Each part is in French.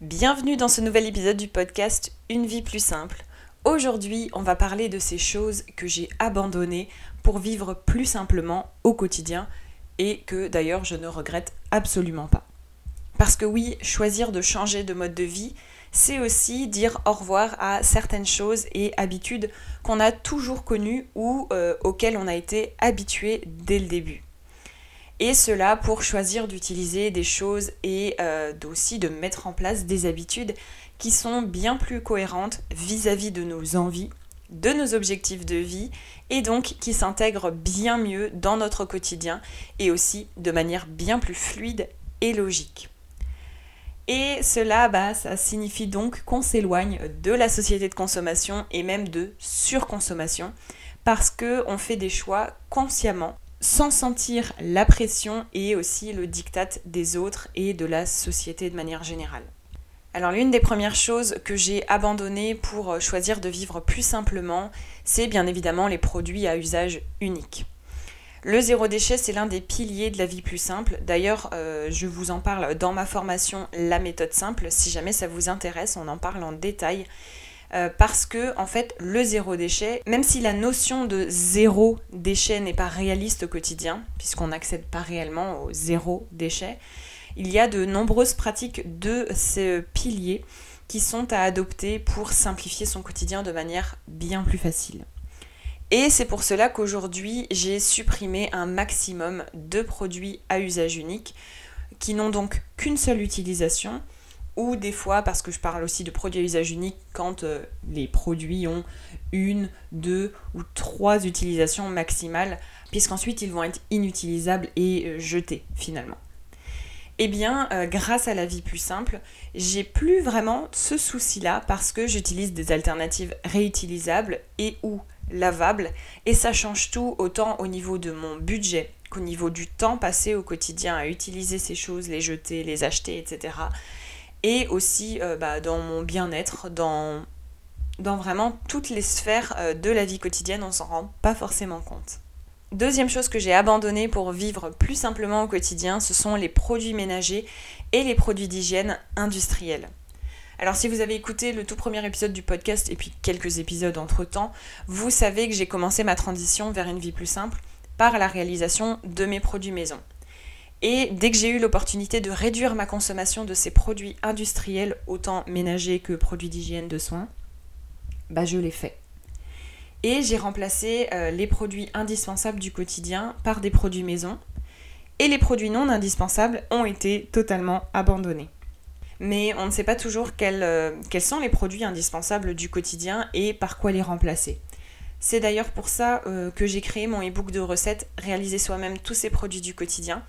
Bienvenue dans ce nouvel épisode du podcast Une vie plus simple. Aujourd'hui, on va parler de ces choses que j'ai abandonnées pour vivre plus simplement au quotidien et que d'ailleurs je ne regrette absolument pas. Parce que oui, choisir de changer de mode de vie, c'est aussi dire au revoir à certaines choses et habitudes qu'on a toujours connues ou euh, auxquelles on a été habitué dès le début et cela pour choisir d'utiliser des choses et euh, aussi de mettre en place des habitudes qui sont bien plus cohérentes vis-à-vis de nos envies, de nos objectifs de vie et donc qui s'intègrent bien mieux dans notre quotidien et aussi de manière bien plus fluide et logique. Et cela, bah, ça signifie donc qu'on s'éloigne de la société de consommation et même de surconsommation parce qu'on fait des choix consciemment sans sentir la pression et aussi le diktat des autres et de la société de manière générale. Alors l'une des premières choses que j'ai abandonnées pour euh, choisir de vivre plus simplement, c'est bien évidemment les produits à usage unique. Le zéro déchet, c'est l'un des piliers de la vie plus simple. D'ailleurs, euh, je vous en parle dans ma formation La méthode simple. Si jamais ça vous intéresse, on en parle en détail. Euh, parce que en fait le zéro déchet, même si la notion de zéro déchet n'est pas réaliste au quotidien, puisqu'on n'accède pas réellement au zéro déchet, il y a de nombreuses pratiques de ces piliers qui sont à adopter pour simplifier son quotidien de manière bien plus facile. Et c'est pour cela qu'aujourd'hui j'ai supprimé un maximum de produits à usage unique qui n'ont donc qu'une seule utilisation ou des fois parce que je parle aussi de produits à usage unique quand euh, les produits ont une, deux ou trois utilisations maximales, puisqu'ensuite ils vont être inutilisables et euh, jetés finalement. Eh bien, euh, grâce à la vie plus simple, j'ai plus vraiment ce souci-là parce que j'utilise des alternatives réutilisables et ou lavables, et ça change tout autant au niveau de mon budget qu'au niveau du temps passé au quotidien à utiliser ces choses, les jeter, les acheter, etc et aussi euh, bah, dans mon bien-être, dans, vraiment toutes les sphères euh, de la vie quotidienne, on s'en rend pas forcément compte. Deuxième chose que j'ai abandonnée pour vivre plus simplement au quotidien, ce sont les produits ménagers et les produits d'hygiène industriels. Alors si vous avez écouté le tout premier épisode du podcast et puis quelques épisodes entre-temps, vous savez que j'ai commencé ma transition vers une vie plus simple par la réalisation de mes produits maison. Et dès que j'ai eu l'opportunité de réduire ma consommation de ces produits industriels, autant ménagers que produits d'hygiène de soins, bah je l'ai fait. Et j'ai remplacé euh, les produits indispensables du quotidien par des produits maison. Et les produits non indispensables ont été totalement abandonnés. Mais on ne sait pas toujours quels, euh, sont les produits indispensables du quotidien et par quoi les remplacer. C'est d'ailleurs pour ça euh, que j'ai créé mon e-book de recettes Réaliser soi-même tous ces produits du quotidien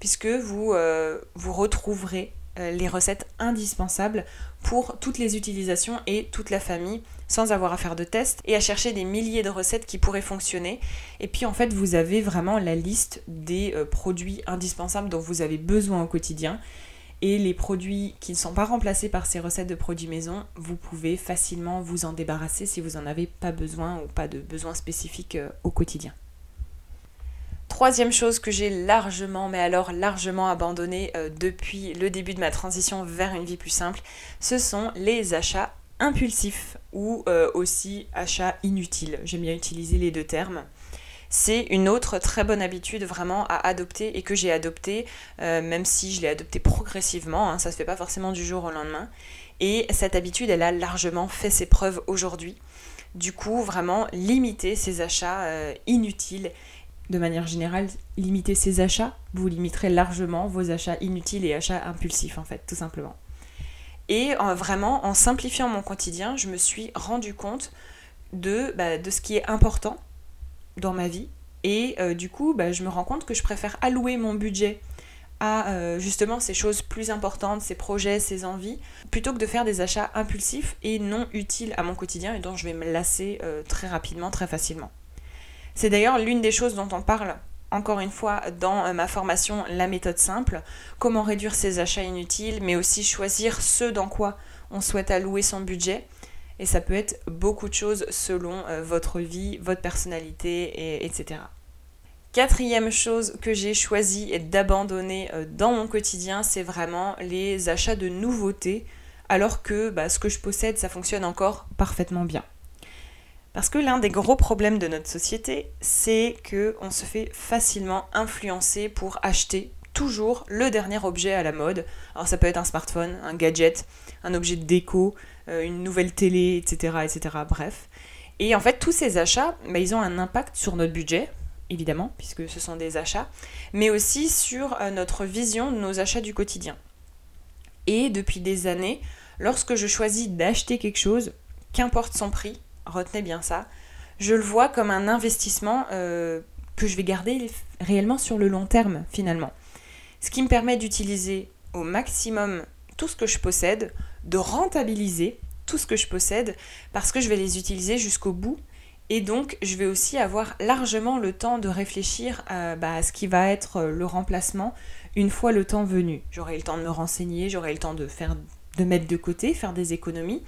puisque vous, euh, vous retrouverez euh, les recettes indispensables pour toutes les utilisations et toute la famille sans avoir à faire de tests et à chercher des milliers de recettes qui pourraient fonctionner. Et puis en fait, vous avez vraiment la liste des euh, produits indispensables dont vous avez besoin au quotidien. Et les produits qui ne sont pas remplacés par ces recettes de produits maison, vous pouvez facilement vous en débarrasser si vous n'en avez pas besoin ou pas de besoin spécifique au quotidien. Troisième chose que j'ai largement, mais alors largement abandonné euh, depuis le début de ma transition vers une vie plus simple, ce sont les achats impulsifs ou euh, aussi achats inutiles. J'aime bien utiliser les deux termes. C'est une autre très bonne habitude vraiment à adopter et que j'ai adopté, euh, même si je l'ai adopté progressivement, hein, ça se fait pas forcément du jour au lendemain. Et cette habitude, elle a largement fait ses preuves aujourd'hui. Du coup, vraiment limiter ces achats inutiles de manière générale, limiter ses achats, vous limiterez largement vos achats inutiles et achats impulsifs en fait, tout simplement. Et vraiment, en simplifiant mon quotidien, je me suis rendu compte de, bah, ce qui est important dans ma vie. Et euh, du coup, bah, je me rends compte que je préfère allouer mon budget à euh, justement ces choses plus importantes, ces projets, ces envies, plutôt que de faire des achats impulsifs et non utiles à mon quotidien et dont je vais me lasser euh, très rapidement, très facilement. C'est d'ailleurs l'une des choses dont on parle encore une fois dans ma formation La méthode simple, comment réduire ses achats inutiles, mais aussi choisir ce dans quoi on souhaite allouer son budget. Et ça peut être beaucoup de choses selon votre vie, votre personnalité, et, etc. Quatrième chose que j'ai choisi d'abandonner euh, dans mon quotidien, c'est vraiment les achats de nouveautés, alors que bah, ce que je possède, ça fonctionne encore parfaitement bien. Parce que l'un des gros problèmes de notre société, c'est que on se fait facilement influencer pour acheter toujours le dernier objet à la mode. Alors ça peut être un smartphone, un gadget, un objet de déco, euh, une nouvelle télé, etc., etc. Bref. Et en fait, tous ces achats, bah, ils ont un impact sur notre budget, évidemment, puisque ce sont des achats, mais aussi sur euh, notre vision de nos achats du quotidien. Et depuis des années, lorsque je choisis d'acheter quelque chose, qu'importe son prix, retenez bien ça, je le vois comme un investissement euh, que je vais garder réellement sur le long terme finalement. Ce qui me permet d'utiliser au maximum tout ce que je possède, de rentabiliser tout ce que je possède, parce que je vais les utiliser jusqu'au bout et donc, je vais aussi avoir largement le temps de réfléchir bah, à, ce qui va être euh, le remplacement une fois le temps venu. J'aurai le temps de me renseigner, j'aurai le temps de, de mettre de côté, faire des économies.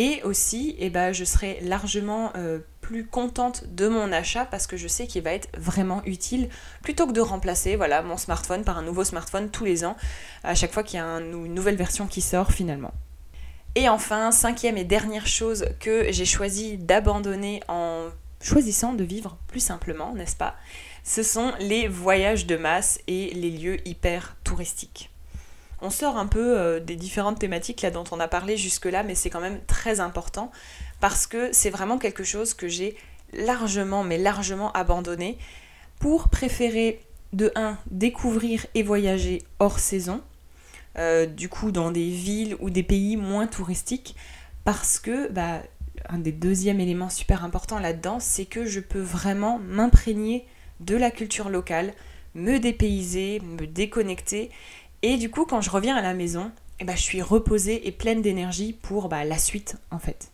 Et aussi, eh ben, je serai largement euh, plus contente de mon achat parce que je sais qu'il va être vraiment utile plutôt que de remplacer mon smartphone par un nouveau smartphone tous les ans à chaque fois qu'il y a une nouvelle version qui sort finalement. Et enfin, cinquième et dernière chose que j'ai choisi d'abandonner en choisissant de vivre plus simplement, n'est-ce pas? Ce sont les voyages de masse et les lieux hyper touristiques. On sort un peu euh, des différentes thématiques là dont on a parlé jusque-là, mais c'est quand même très important parce que c'est vraiment quelque chose que j'ai largement, mais largement abandonné pour préférer de 1 découvrir et voyager hors saison euh, du coup dans des villes ou des pays moins touristiques parce que bah, un des deuxièmes éléments super importants là-dedans, c'est que je peux vraiment m'imprégner de la culture locale, me dépayser, me déconnecter. Et du coup, quand je reviens à la maison, eh bah, je suis reposée et pleine d'énergie pour bah, la suite en fait.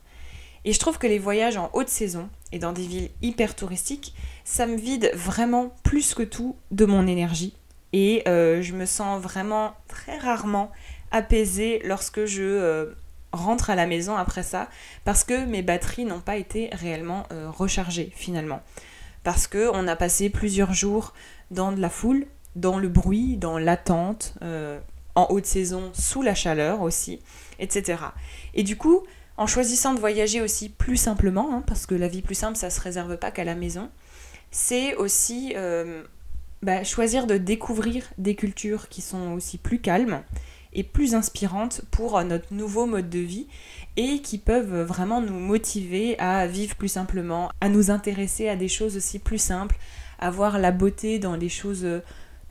Et je trouve que les voyages en haute saison et dans des villes hyper touristiques, ça me vide vraiment plus que tout de mon énergie et euh, je me sens vraiment très rarement apaisée lorsque je euh, rentre à la maison après ça, parce que mes batteries n'ont pas été réellement euh, rechargées finalement. Parce qu'on a passé plusieurs jours dans de la foule, dans le bruit, dans l'attente, en haute saison, sous la chaleur aussi, etc. Et du coup, en choisissant de voyager aussi plus simplement, hein, parce que la vie plus simple, ça se réserve pas qu'à la maison, c'est aussi bah, choisir de découvrir des cultures qui sont aussi plus calmes et plus inspirantes pour euh, notre nouveau mode de vie et qui peuvent vraiment nous motiver à vivre plus simplement, à nous intéresser à des choses aussi plus simples, à voir la beauté dans les choses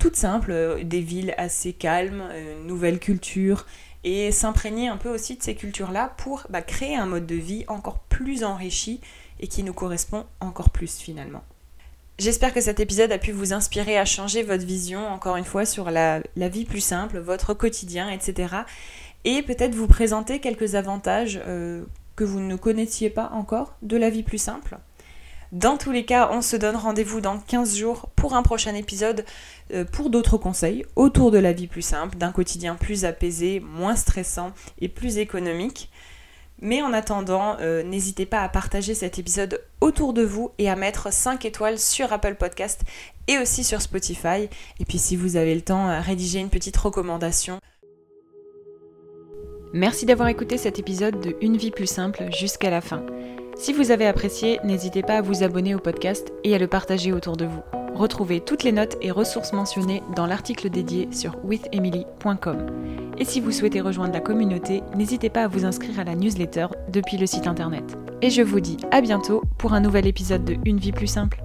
euh, toutes simples, euh, des villes assez calmes, une nouvelle culture et s'imprégner un peu aussi de ces cultures-là pour bah, créer un mode de vie encore plus enrichi et qui nous correspond encore plus finalement. J'espère que cet épisode a pu vous inspirer à changer votre vision, encore une fois, sur la, vie plus simple, votre quotidien, etc. Et peut-être vous présenter quelques avantages euh, que vous ne connaissiez pas encore de la vie plus simple. Dans tous les cas, on se donne rendez-vous dans 15 jours pour un prochain épisode euh, pour d'autres conseils autour de la vie plus simple, d'un quotidien plus apaisé, moins stressant et plus économique. Mais en attendant, euh, n'hésitez pas à partager cet épisode autour de vous et à mettre 5 étoiles sur Apple Podcast et aussi sur Spotify. Et puis si vous avez le temps, à rédiger une petite recommandation. Merci d'avoir écouté cet épisode de Une vie plus simple jusqu'à la fin. Si vous avez apprécié, n'hésitez pas à vous abonner au podcast et à le partager autour de vous. Retrouvez toutes les notes et ressources mentionnées dans l'article dédié sur withemily.com. Et si vous souhaitez rejoindre la communauté, n'hésitez pas à vous inscrire à la newsletter depuis le site internet. Et je vous dis à bientôt pour un nouvel épisode de Une vie plus simple.